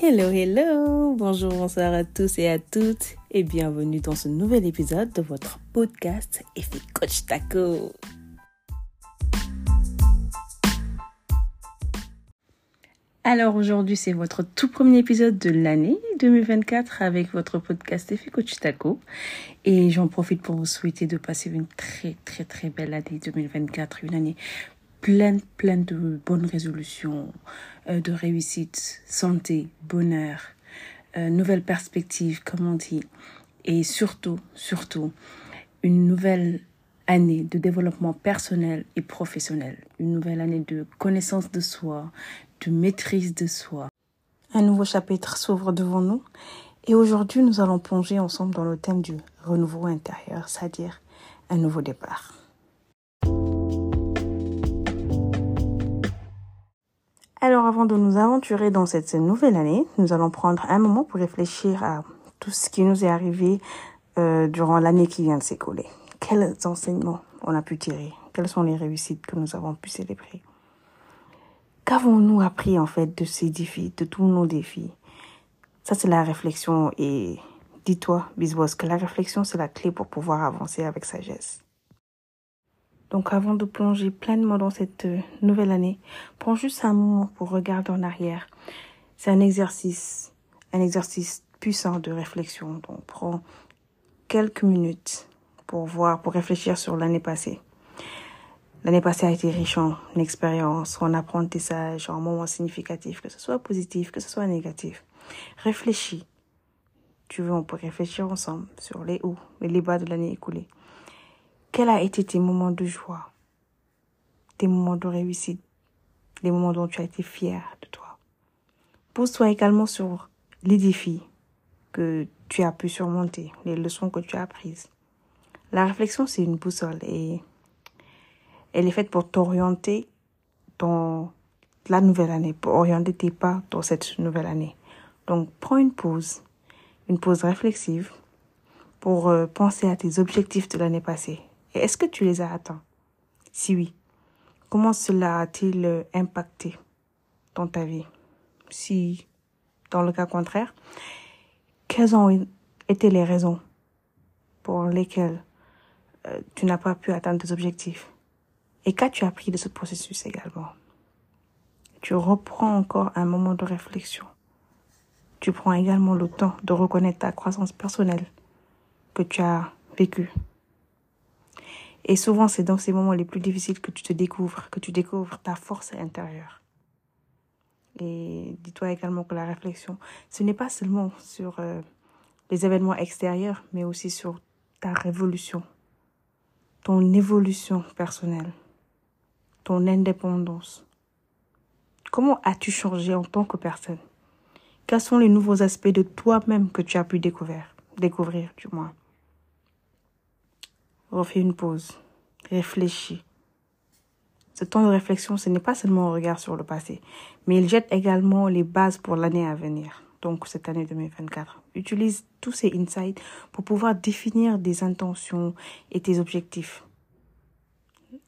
Hello, hello, bonjour, bonsoir à tous et à toutes et bienvenue dans ce nouvel épisode de votre podcast Effet Taco. Alors aujourd'hui c'est votre tout premier épisode de l'année 2024 avec votre podcast Effet Taco et j'en profite pour vous souhaiter de passer une très très très belle année 2024, une année pleine pleine de bonnes résolutions, euh, de réussite, santé, bonheur, euh, nouvelles perspectives comme on dit et surtout surtout une nouvelle année de développement personnel et professionnel, une nouvelle année de connaissance de soi, de maîtrise de soi. Un nouveau chapitre s'ouvre devant nous et aujourd'hui nous allons plonger ensemble dans le thème du renouveau intérieur, c'est-à-dire un nouveau départ. Alors avant de nous aventurer dans cette nouvelle année, nous allons prendre un moment pour réfléchir à tout ce qui nous est arrivé euh, durant l'année qui vient de s'écouler. Quels enseignements on a pu tirer? Quelles sont les réussites que nous avons pu célébrer? Qu'avons-nous appris en fait de ces défis, de tous nos défis? Ça c'est la réflexion et dis-toi, Bisbos, que la réflexion c'est la clé pour pouvoir avancer avec sagesse. Donc avant de plonger pleinement dans cette euh, nouvelle année, prends juste un moment pour regarder en arrière. C'est un exercice, un exercice puissant de réflexion. Donc prends quelques minutes pour voir, pour réfléchir sur l'année passée. L'année passée a été riche en expériences, en apprentissage, en moments significatifs, que ce soit positif, que ce soit négatif. Réfléchis. Tu veux, on peut réfléchir ensemble sur les hauts et les bas de l'année écoulée. Quels a été tes moments de joie, tes moments de réussite, les moments dont tu as été fier de toi? Pose-toi également sur les défis que tu as pu surmonter, les leçons que tu as apprises. La réflexion, c'est une boussole et elle est faite pour t'orienter dans la nouvelle année, pour orienter tes pas dans cette nouvelle année. Donc, prends une pause, une pause réflexive pour euh, penser à tes objectifs de l'année passée. Et est-ce que tu les as atteints? Si oui, comment cela a-t-il euh, impacté dans ta vie? Si, dans le cas contraire, quelles ont été les raisons pour lesquelles euh, tu n'as pas pu atteindre tes objectifs? Et qu'as-tu appris de ce processus également? Tu reprends encore un moment de réflexion. Tu prends également le temps de reconnaître ta croissance personnelle que tu as vécue. Et souvent, c'est dans ces moments les plus difficiles que tu te découvres, que tu découvres ta force intérieure. Et dis-toi également que la réflexion, ce n'est pas seulement sur euh, les événements extérieurs, mais aussi sur ta révolution, ton évolution personnelle ton indépendance. Comment as-tu changé en tant que personne? Quels sont les nouveaux aspects de toi-même que tu as pu découvrir, découvrir du moins? Refais une pause, réfléchis. Ce temps de réflexion, ce n'est pas seulement un regard sur le passé, mais il jette également les bases pour l'année à venir, donc cette année 2024. Utilise tous ces insights pour pouvoir définir des intentions et tes objectifs.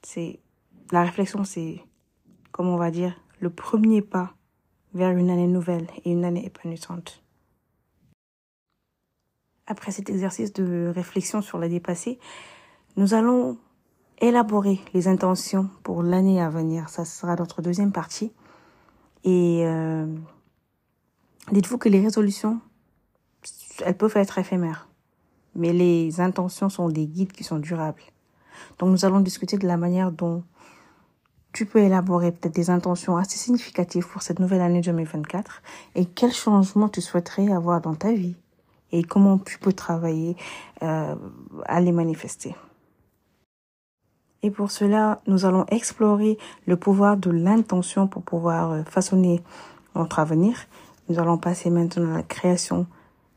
C'est la réflexion, c'est, comme on va dire, le premier pas vers une année nouvelle et une année épanouissante. Après cet exercice de réflexion sur l'année passée, nous allons élaborer les intentions pour l'année à venir. Ça sera notre deuxième partie. Et euh, dites-vous que les résolutions, elles peuvent être éphémères, mais les intentions sont des guides qui sont durables. Donc nous allons discuter de la manière dont tu peux élaborer peut-être des intentions assez significatives pour cette nouvelle année 2024 et quels changements tu souhaiterais avoir dans ta vie et comment tu peux travailler euh, à les manifester. Et pour cela, nous allons explorer le pouvoir de l'intention pour pouvoir euh, façonner notre avenir. Nous allons passer maintenant à la création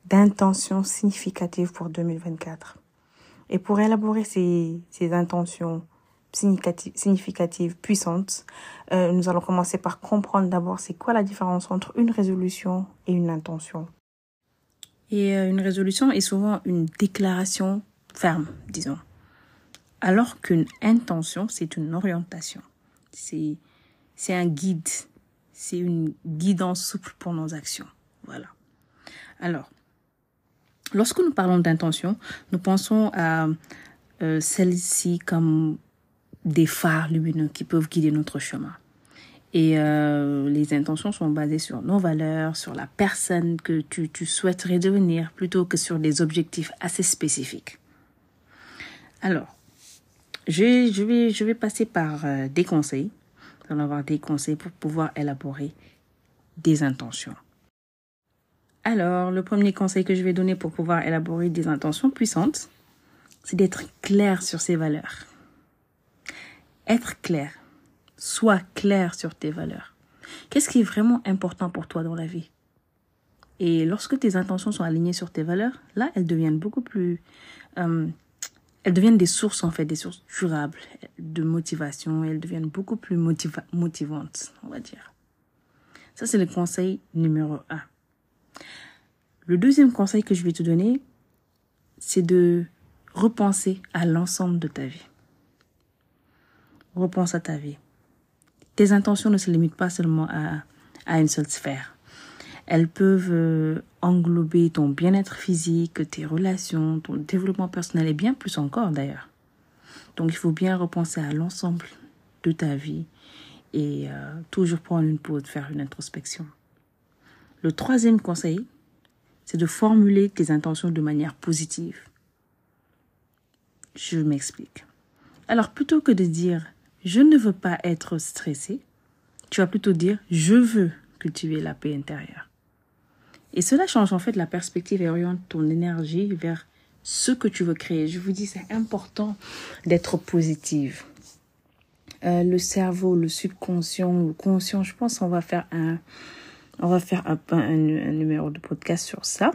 d'intentions significatives pour 2024. Et pour élaborer ces, ces intentions significative, puissante. Euh, nous allons commencer par comprendre d'abord c'est quoi la différence entre une résolution et une intention. Et euh, une résolution est souvent une déclaration ferme, disons. Alors qu'une intention, c'est une orientation. C'est, c'est un guide. C'est une guidance souple pour nos actions. Voilà. Alors, lorsque nous parlons d'intention, nous pensons à euh, celles-ci comme des phares lumineux qui peuvent guider notre chemin. Et euh, les intentions sont basées sur nos valeurs, sur la personne que tu, tu souhaiterais devenir, plutôt que sur des objectifs assez spécifiques. Alors, je, je, vais, je vais passer par euh, des conseils. Avoir des conseils pour pouvoir élaborer des intentions. Alors, le premier conseil que je vais donner pour pouvoir élaborer des intentions puissantes, c'est d'être clair sur ses valeurs. Être clair. Sois clair sur tes valeurs. Qu'est-ce qui est vraiment important pour toi dans la vie? Et lorsque tes intentions sont alignées sur tes valeurs, là, elles deviennent beaucoup plus... Euh, elles deviennent des sources, en fait, des sources durables de motivation. elles deviennent beaucoup plus motivantes, on va dire. Ça, c'est le conseil numéro un. Le deuxième conseil que je vais te donner, c'est de repenser à l'ensemble de ta vie. Repense à ta vie. Tes intentions ne se limitent pas seulement à, à une seule sphère. Elles peuvent euh, englober ton bien-être physique, tes relations, ton développement personnel et bien plus encore d'ailleurs. Donc il faut bien repenser à l'ensemble de ta vie et euh, toujours prendre une pause, faire une introspection. Le troisième conseil, c'est de formuler tes intentions de manière positive. Je m'explique. Alors plutôt que de dire je ne veux pas être stressé, tu vas plutôt dire je veux cultiver la paix intérieure. Et cela change en fait la perspective et oriente ton énergie vers ce que tu veux créer. Je vous dis, c'est important d'être positive. Euh, le cerveau, le subconscient, le conscient, je pense qu'on va faire un, on va faire un, numéro de podcast sur ça.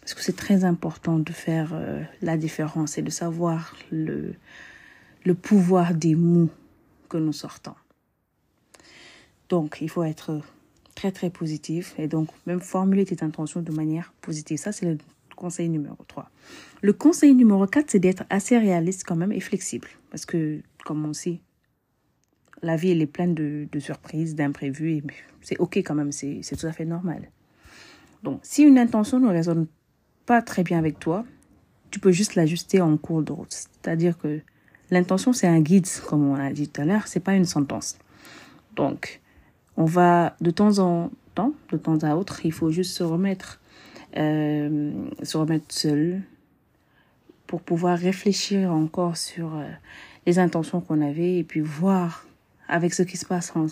Parce que c'est très important de faire euh, la différence et de savoir le, le pouvoir des mots que nous sortons. Donc, il faut être très, très positif et donc même formuler tes intentions de manière positive. Ça, c'est le conseil numéro 3. Le conseil numéro 4, c'est d'être assez réaliste quand même et flexible. Parce que, comme on sait, la vie, elle est pleine de, surprises, d'imprévus et c'est OK quand même, c'est tout à fait normal. Donc, si une intention ne résonne pas très bien avec toi, tu peux juste l'ajuster en cours de route. C'est-à-dire que l'intention, c'est un guide, comme on a dit tout à l'heure, c'est pas une sentence. Donc, on va de temps en temps, de temps à autre, il faut juste se remettre, euh, se remettre seul pour pouvoir réfléchir encore sur euh, les intentions qu'on avait et puis voir avec ce qui se passe en,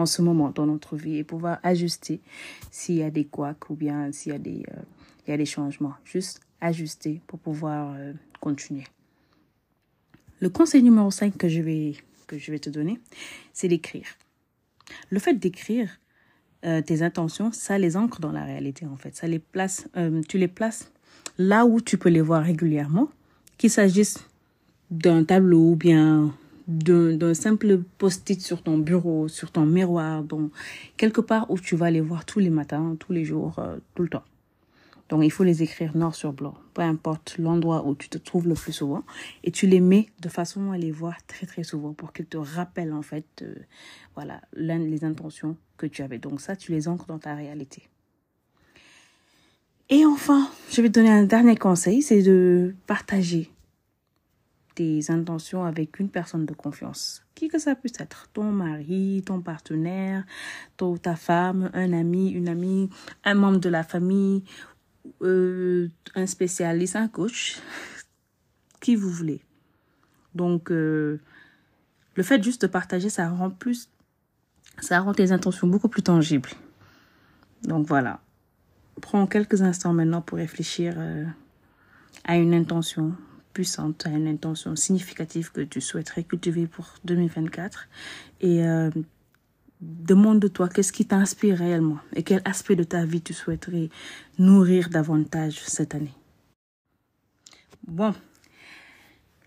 en ce moment dans notre vie et pouvoir ajuster s'il y a des couacs ou bien s'il y a des euh, il y a des changements. Juste ajuster pour pouvoir euh, continuer. Le conseil numéro 5 que je vais, que je vais te donner, c'est d'écrire. Le fait d'écrire euh, tes intentions, ça les ancre dans la réalité en fait. Ça les place, euh, tu les places là où tu peux les voir régulièrement, qu'il s'agisse d'un tableau ou bien d'un simple post-it sur ton bureau, sur ton miroir, donc quelque part où tu vas les voir tous les matins, tous les jours, tout le temps. Donc il faut les écrire noir sur blanc, peu importe l'endroit où tu te trouves le plus souvent, et tu les mets de façon à les voir très très souvent pour qu'ils te rappellent en fait, euh, voilà, les intentions que tu avais. Donc ça, tu les ancres dans ta réalité. Et enfin, je vais te donner un dernier conseil, c'est de partager tes intentions avec une personne de confiance. Qui que ça puisse être, ton mari, ton partenaire, ta femme, un ami, une amie, un membre de la famille euh, un spécialiste, un coach, qui vous voulez. Donc, euh, le fait juste de partager, ça rend plus, ça rend tes intentions beaucoup plus tangibles. Donc voilà. Prends quelques instants maintenant pour réfléchir euh, à une intention puissante, à une intention significative que tu souhaiterais cultiver pour 2024 et Demande-toi qu'est-ce qui t'inspire réellement et quel aspect de ta vie tu souhaiterais nourrir davantage cette année? Bon,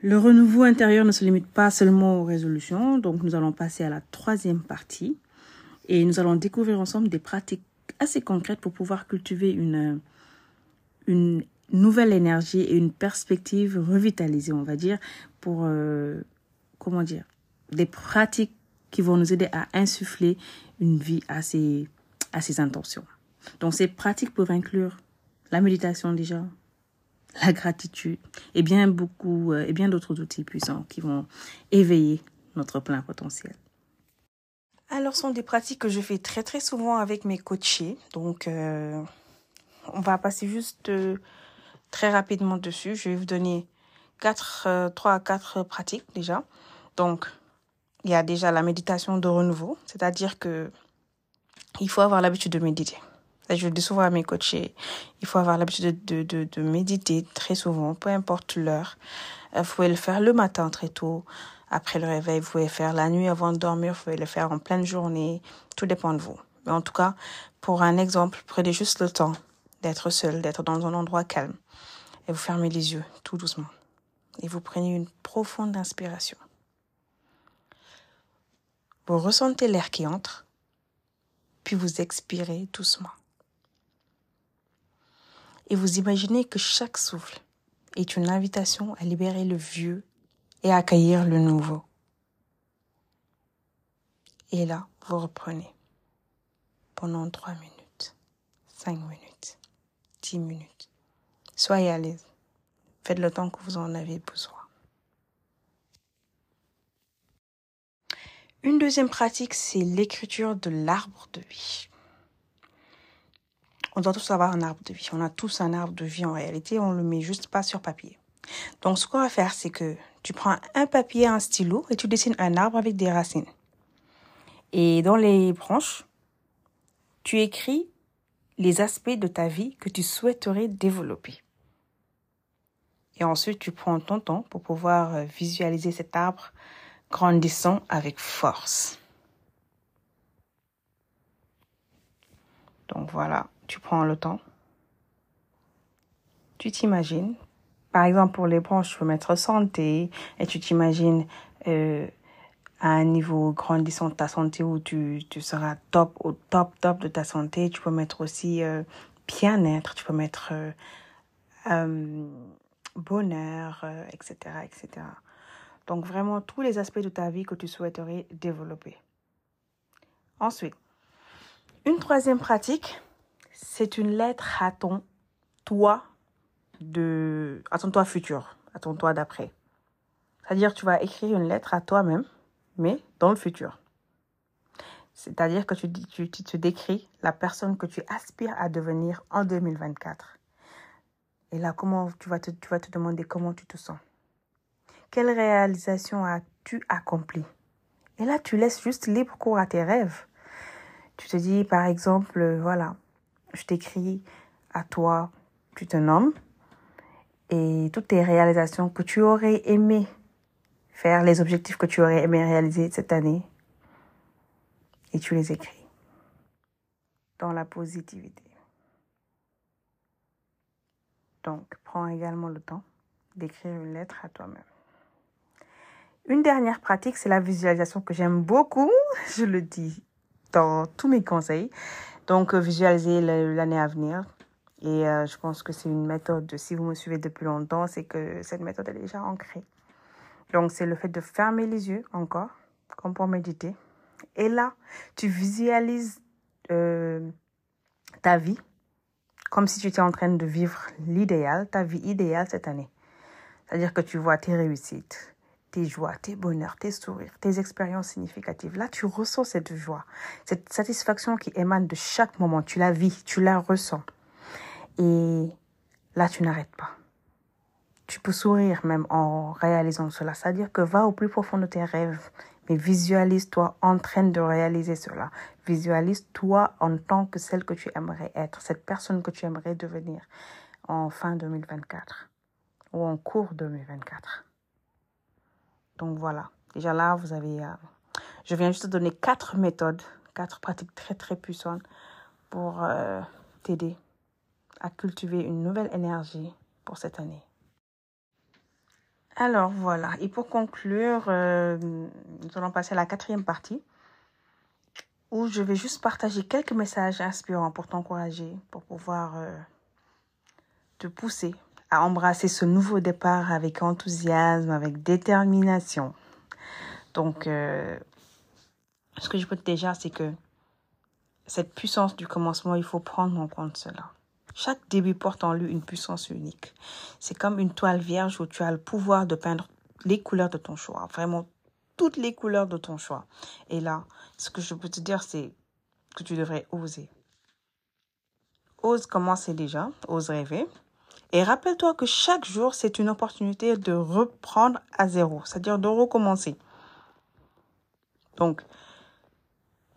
le renouveau intérieur ne se limite pas seulement aux résolutions, donc nous allons passer à la troisième partie et nous allons découvrir ensemble des pratiques assez concrètes pour pouvoir cultiver une, une nouvelle énergie et une perspective revitalisée, on va dire, pour, euh, comment dire, des pratiques qui vont nous aider à insuffler une vie à ces, à ces intentions. Donc ces pratiques peuvent inclure la méditation déjà, la gratitude et bien beaucoup euh, et bien d'autres outils puissants qui vont éveiller notre plein potentiel. Alors, ce sont des pratiques que je fais très très souvent avec mes coachés. Donc, euh, on va passer juste euh, très rapidement dessus. Je vais vous donner quatre, trois à quatre pratiques déjà. Donc, il y a déjà la méditation de renouveau, c'est-à-dire que il faut avoir l'habitude de méditer. Je dis souvent à mes coachés, il faut avoir l'habitude de, de, de, méditer très souvent, peu importe l'heure. Vous pouvez le faire le matin très tôt, après le réveil, vous pouvez le faire la nuit avant de dormir, vous pouvez le faire en pleine journée, tout dépend de vous. Mais en tout cas, pour un exemple, prenez juste le temps d'être seul, d'être dans un endroit calme, et vous fermez les yeux tout doucement, et vous prenez une profonde inspiration. Vous ressentez l'air qui entre, puis vous expirez doucement. Et vous imaginez que chaque souffle est une invitation à libérer le vieux et à accueillir le nouveau. Et là, vous reprenez pendant trois minutes, cinq minutes, dix minutes. Soyez à l'aise. Faites le temps que vous en avez besoin. Une deuxième pratique, c'est l'écriture de l'arbre de vie. On doit tous avoir un arbre de vie. On a tous un arbre de vie en réalité, on le met juste pas sur papier. Donc ce qu'on va faire, c'est que tu prends un papier, un stylo et tu dessines un arbre avec des racines. Et dans les branches, tu écris les aspects de ta vie que tu souhaiterais développer. Et ensuite, tu prends ton temps pour pouvoir visualiser cet arbre grandissant avec force. Donc voilà, tu prends le temps. Tu t'imagines. Par exemple, pour les branches, tu peux mettre santé et tu t'imagines euh, à un niveau grandissant de ta santé où tu, tu seras top, au top, top de ta santé. Tu peux mettre aussi euh, bien-être, tu peux mettre euh bonheur, etc., etc. Donc vraiment tous les aspects de ta vie que tu souhaiterais développer. Ensuite, une troisième pratique, c'est une lettre à ton toi de à ton toi futur, à ton toi d'après. C'est-à-dire tu vas écrire une lettre à toi-même, mais dans le futur. C'est-à-dire que tu, tu, te décris la personne que tu aspires à devenir en 2024. Et là, comment tu tu vas te demander comment tu te sens. Quelle réalisation as-tu accompli Et là, tu laisses juste libre cours à tes rêves. Tu te dis, par exemple, euh, voilà, je t'écris à toi, tu te nommes, et toutes tes réalisations que tu aurais aimé faire, les objectifs que tu aurais aimé réaliser cette année, et tu les écris dans la positivité. Donc, prends également le temps d'écrire une lettre à toi-même. Une dernière pratique, c'est la visualisation que j'aime beaucoup. Je le dis dans tous mes conseils. Donc, euh, visualiser l'année à venir. Et euh, je pense que c'est une méthode, si vous me suivez depuis longtemps, c'est que cette méthode est déjà ancrée. Donc, c'est le fait de fermer les yeux encore, comme pour méditer. Et là, tu visualises euh, ta vie comme si tu étais en train de vivre l'idéal, ta vie idéale cette année. C'est-à-dire que tu vois tes réussites, tes joies, tes bonheurs, tes sourires, tes expériences significatives. Là, tu ressens cette joie, cette satisfaction qui émane de chaque moment. Tu la vis, tu la ressens. Et là, tu n'arrêtes pas. Tu peux sourire même en réalisant cela. C'est-à-dire que va au plus profond de tes rêves, mais visualise-toi en train de réaliser cela. Visualise-toi en tant que celle que tu aimerais être, cette personne que tu aimerais devenir en fin 2024 ou en cours 2024. Donc voilà, déjà là, vous avez... Euh, je viens juste de donner quatre méthodes, quatre pratiques très très puissantes pour euh, t'aider à cultiver une nouvelle énergie pour cette année. Alors voilà, et pour conclure, euh, nous allons passer à la quatrième partie où je vais juste partager quelques messages inspirants pour t'encourager, pour pouvoir te pousser à embrasser ce nouveau départ avec enthousiasme, avec détermination. Donc, euh, ce que je peux dire, c'est que cette puissance du commencement, il faut prendre en compte cela. Chaque début porte en lui une puissance unique. C'est comme une toile vierge où tu as le pouvoir de peindre les couleurs de ton choix, vraiment toutes les couleurs de ton choix. Et là, ce que je peux te dire, c'est que tu devrais oser. Ose commencer déjà, ose rêver. Et rappelle-toi que chaque jour, c'est une opportunité de reprendre à zéro, c'est-à-dire de recommencer. Donc,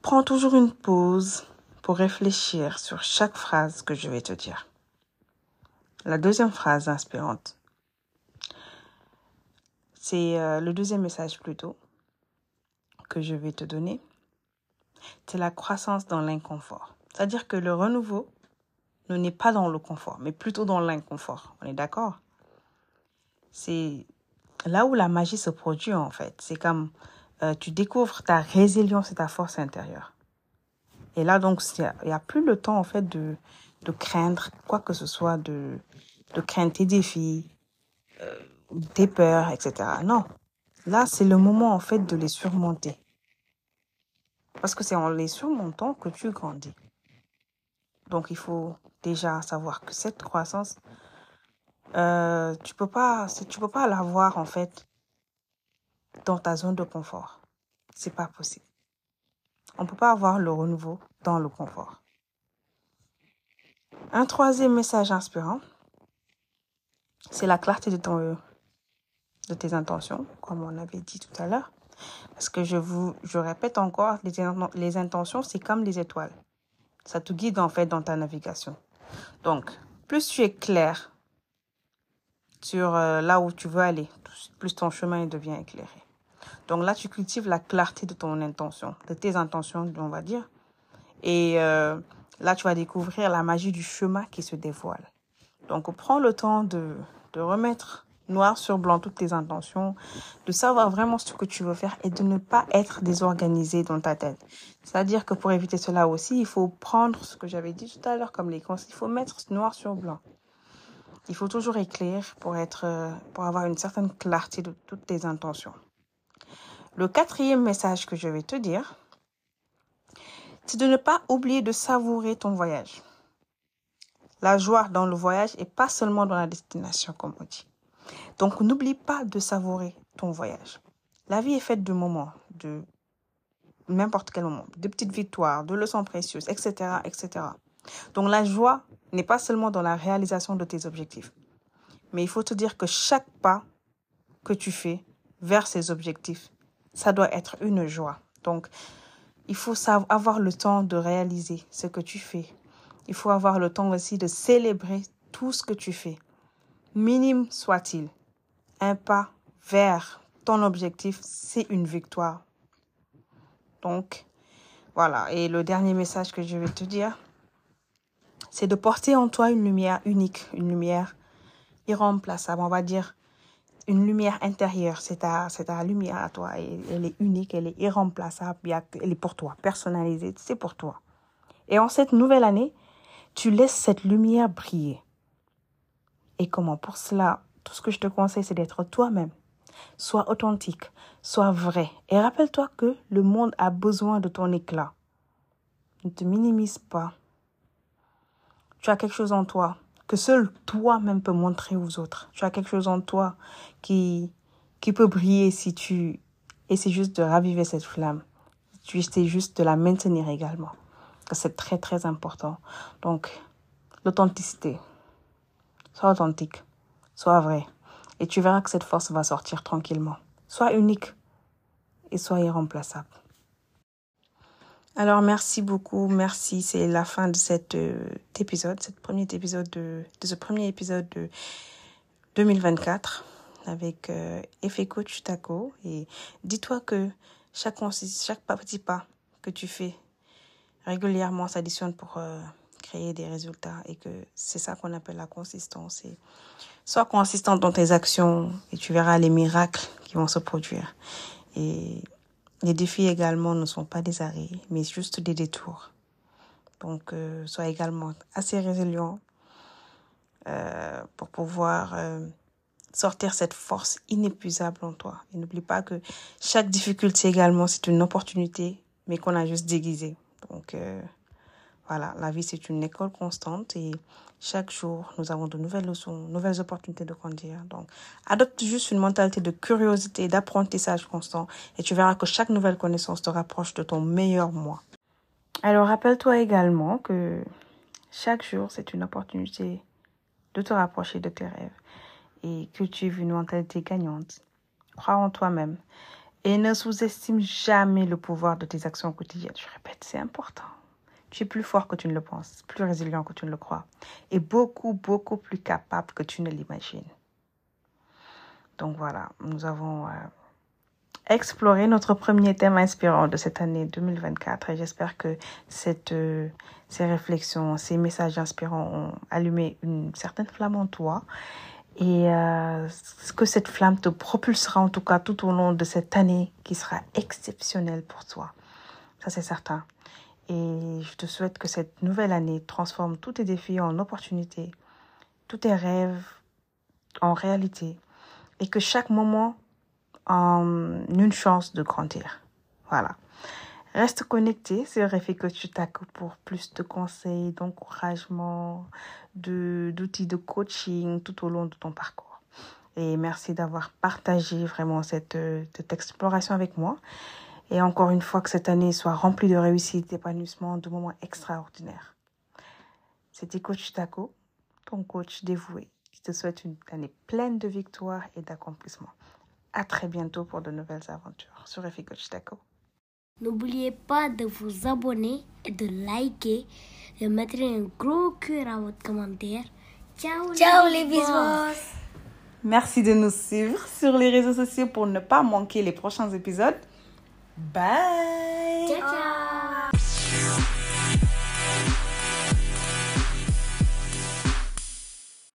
prends toujours une pause pour réfléchir sur chaque phrase que je vais te dire. La deuxième phrase inspirante, c'est euh, le deuxième message plutôt que je vais te donner. C'est la croissance dans l'inconfort. C'est-à-dire que le renouveau ne n'est pas dans le confort, mais plutôt dans l'inconfort. On est d'accord? C'est là où la magie se produit en fait. C'est comme euh, tu découvres ta résilience et ta force intérieure. Et là donc il n'y a, plus le temps en fait de, de craindre quoi que ce soit, de, de craindre tes défis, euh, tes peurs, etc. Non. Là, c'est le moment en fait de les surmonter. Parce que c'est en les surmontant que tu grandis. Donc il faut déjà savoir que cette croissance, euh, tu peux pas, tu peux pas l'avoir en fait dans ta zone de confort. C'est pas possible. On peut pas avoir le renouveau dans le confort. Un troisième message inspirant, c'est la clarté de ton, de tes intentions, comme on avait dit tout à l'heure. Parce que je vous, je répète encore, les intentions, c'est comme les étoiles. Ça te guide en fait dans ta navigation. Donc, plus tu es clair sur euh, là où tu veux aller, plus ton chemin devient éclairé. Donc là, tu cultives la clarté de ton intention, de tes intentions, on va dire. Et euh, là, tu vas découvrir la magie du chemin qui se dévoile. Donc, prends le temps de, de remettre noir sur blanc toutes tes intentions, de savoir vraiment ce que tu veux faire et de ne pas être désorganisé dans ta tête. C'est-à-dire que pour éviter cela aussi, il faut prendre ce que j'avais dit tout à l'heure comme les conseils, il faut mettre noir sur blanc. Il faut toujours écrire pour être, euh, pour avoir une certaine clarté de toutes tes intentions. Le quatrième message que je vais te dire, c'est de ne pas oublier de savourer ton voyage. La joie dans le voyage et pas seulement dans la destination, comme on dit. Donc n'oublie pas de savourer ton voyage. La vie est faite de moments, de n'importe quel moment, de petites victoires, de leçons précieuses, etc., etc. Donc la joie n'est pas seulement dans la réalisation de tes objectifs, mais il faut te dire que chaque pas que tu fais vers ces objectifs, ça doit être une joie. Donc il faut avoir le temps de réaliser ce que tu fais. Il faut avoir le temps aussi de célébrer tout ce que tu fais minime soit-il, un pas vers ton objectif, c'est une victoire. Donc, voilà. Et le dernier message que je vais te dire, c'est de porter en toi une lumière unique, une lumière irremplaçable. On va dire une lumière intérieure. C'est ta, c'est ta lumière à toi. elle est unique, elle est irremplaçable. Elle est pour toi, personnalisée. C'est pour toi. Et en cette nouvelle année, tu laisses cette lumière briller et comment. Pour cela, tout ce que je te conseille, c'est d'être toi-même. Sois authentique, sois vrai. Et rappelle-toi que le monde a besoin de ton éclat. Ne te minimise pas. Tu as quelque chose en toi que seul toi-même peux montrer aux autres. Tu as quelque chose en toi qui, qui peut briller si tu essaies juste de raviver cette flamme. Tu essaies juste de la maintenir également. C'est très très important. Donc, l'authenticité, Sois authentique. Sois vrai. Et tu verras que cette force va sortir tranquillement. Sois unique et sois irremplaçable. Alors merci beaucoup, merci. C'est la fin de cet euh, épisode, premier épisode de, ce premier épisode de 2024 avec euh, Effet Coach Taco. Et dis-toi que chaque, chaque petit pas que tu fais régulièrement s'additionne pour euh, créer des résultats et que c'est ça qu'on appelle la consistance. Et sois consistante dans tes actions et tu verras les miracles qui vont se produire. Et les défis également ne sont pas des arrêts, mais juste des détours. Donc, euh, sois également assez résilient euh, pour pouvoir euh, sortir cette force inépuisable en toi. Et n'oublie pas que chaque difficulté également, c'est une opportunité, mais qu'on a juste déguisée. Donc, Voilà, la vie, c'est une école constante et chaque jour, nous avons de nouvelles leçons, nouvelles opportunités de grandir. Donc, adopte juste une mentalité de curiosité, d'apprentissage constant et tu verras que chaque nouvelle connaissance te rapproche de ton meilleur moi. Alors, rappelle-toi également que chaque jour, c'est une opportunité de te rapprocher de tes rêves et cultive une mentalité gagnante. Crois en toi-même et ne sous-estime jamais le pouvoir de tes actions quotidiennes. Je répète, c'est important. Tu es plus fort que tu ne le penses, plus résilient que tu ne le crois, et beaucoup, beaucoup plus capable que tu ne l'imagines. Donc voilà, nous avons euh, exploré notre premier thème inspirant de cette année 2024 et j'espère que cette, euh, ces réflexions, ces messages inspirants ont allumé une certaine flamme en toi et euh, que cette flamme te propulsera en tout cas tout au long de cette année qui sera exceptionnelle pour toi. Ça c'est certain. Et je te souhaite que cette nouvelle année transforme tous tes défis en opportunités, tous tes rêves en réalité, et que chaque moment en une chance de grandir. Voilà. Reste connecté sur Taco pour plus de conseils, d'encouragement, d'outils de, coaching tout au long de ton parcours. Et merci d'avoir partagé vraiment cette, cette exploration avec moi. Et encore une fois, que cette année soit remplie de réussite, d'épanouissement, de moments extraordinaires. C'était Coach Taco, ton coach dévoué, qui te souhaite une année pleine de victoires et d'accomplissements. À très bientôt pour de nouvelles aventures sur Effie Coach Taco. N'oubliez pas de vous abonner et de liker, de mettre un gros cœur à votre commentaire. Ciao, Ciao les bisous. Merci de nous suivre sur les réseaux sociaux pour ne pas manquer les prochains épisodes. Bye. Ciao.